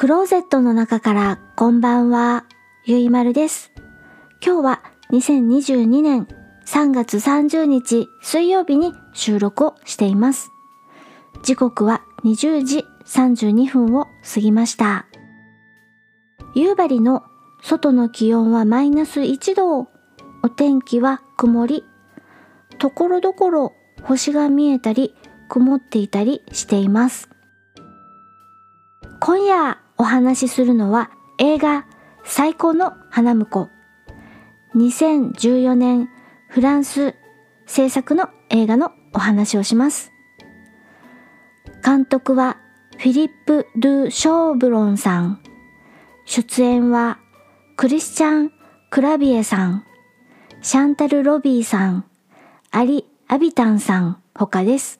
クローゼットの中からこんばんは、ゆいまるです。今日は2022年3月30日水曜日に収録をしています。時刻は20時32分を過ぎました。夕張の外の気温はマイナス1度。お天気は曇り。ところどころ星が見えたり曇っていたりしています。今夜お話しするのは映画最高の花婿。2014年フランス制作の映画のお話をします。監督はフィリップ・ドゥ・ショーブロンさん。出演はクリスチャン・クラビエさん、シャンタル・ロビーさん、アリ・アビタンさん他です。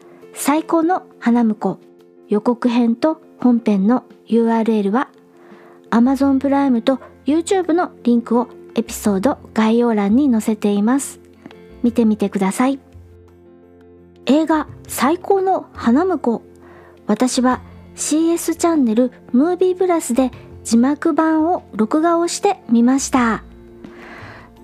最高の花婿予告編と本編の URL は Amazon プライムと YouTube のリンクをエピソード概要欄に載せています。見てみてください。映画最高の花婿私は CS チャンネルムービープラスで字幕版を録画をしてみました。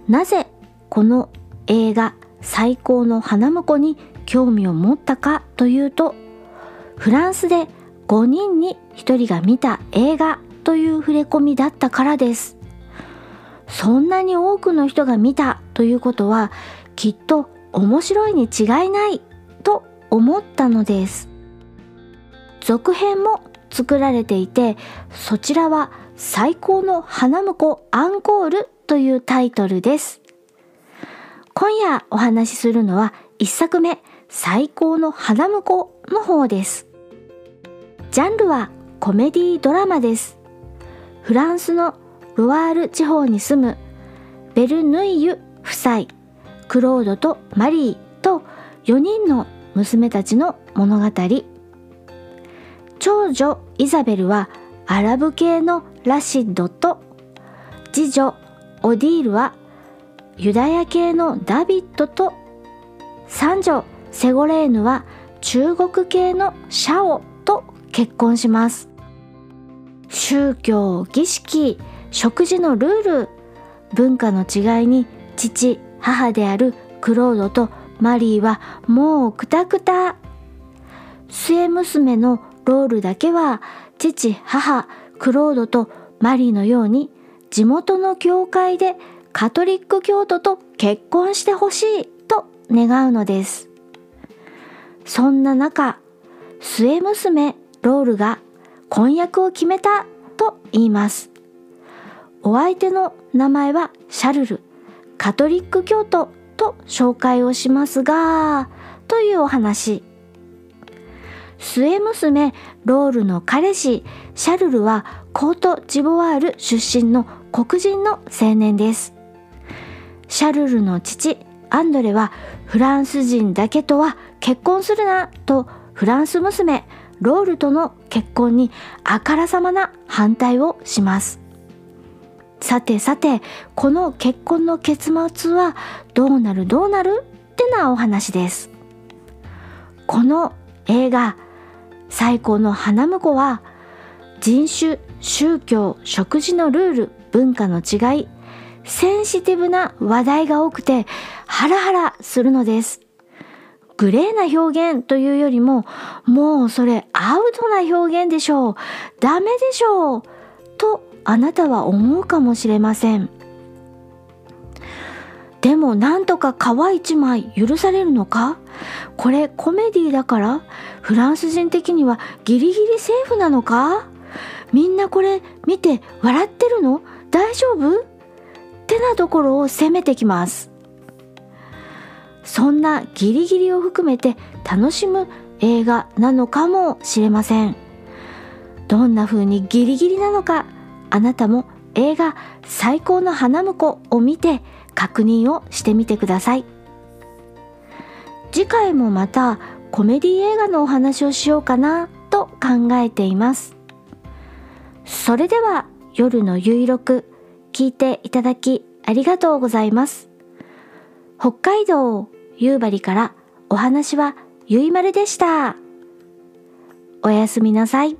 なぜこの映画最高の花婿に興味を持ったかというとフランスで5人に1人が見た映画という触れ込みだったからです。そんなに多くの人が見たということはきっと面白いに違いないと思ったのです。続編も作られていてそちらは最高の花婿アンコールというタイトルです。今夜お話しするのは1作目最高の花婿の方です。ジャンルはコメディドラマです。フランスのロワール地方に住むベルヌイユ夫妻、クロードとマリーと4人の娘たちの物語。長女イザベルはアラブ系のラシッドと次女オディールはユダヤ系のダビッドと三女セゴレーヌは中国系のシャオと結婚します。宗教儀式食事のルール文化の違いに父母であるクロードとマリーはもうクタクタ末娘のロールだけは父母クロードとマリーのように地元の教会でカトリック教徒と結婚してほしいと願うのです。そんな中末娘ロールが婚約を決めたと言います。お相手の名前はシャルルカトリック教徒と紹介をしますがというお話。末娘ロールの彼氏シャルルはコートジボワール出身の黒人の青年です。シャルルの父アンドレはフランス人だけとは結婚するなとフランス娘ロールとの結婚にあからさまな反対をします。さてさてこの結婚の結末はどうなるどうなるってなお話です。この映画最高の花婿は人種宗教食事のルール文化の違いセンシティブな話題が多くてハラハラするのです。グレーな表現というよりももうそれアウトな表現でしょう。ダメでしょう。とあなたは思うかもしれません。でもなんとか皮一枚許されるのか？これコメディだから？フランス人的にはギリギリセーフなのか？みんなこれ見て笑ってるの？大丈夫？ってなところを攻めてきますそんなギリギリを含めて楽しむ映画なのかもしれません。どんな風にギリギリなのかあなたも映画最高の花婿を見て確認をしてみてください。次回もまたコメディ映画のお話をしようかなと考えています。それでは夜のゆいろく聞いていただきありがとうございます。北海道夕張からお話はゆいまるでした。おやすみなさい。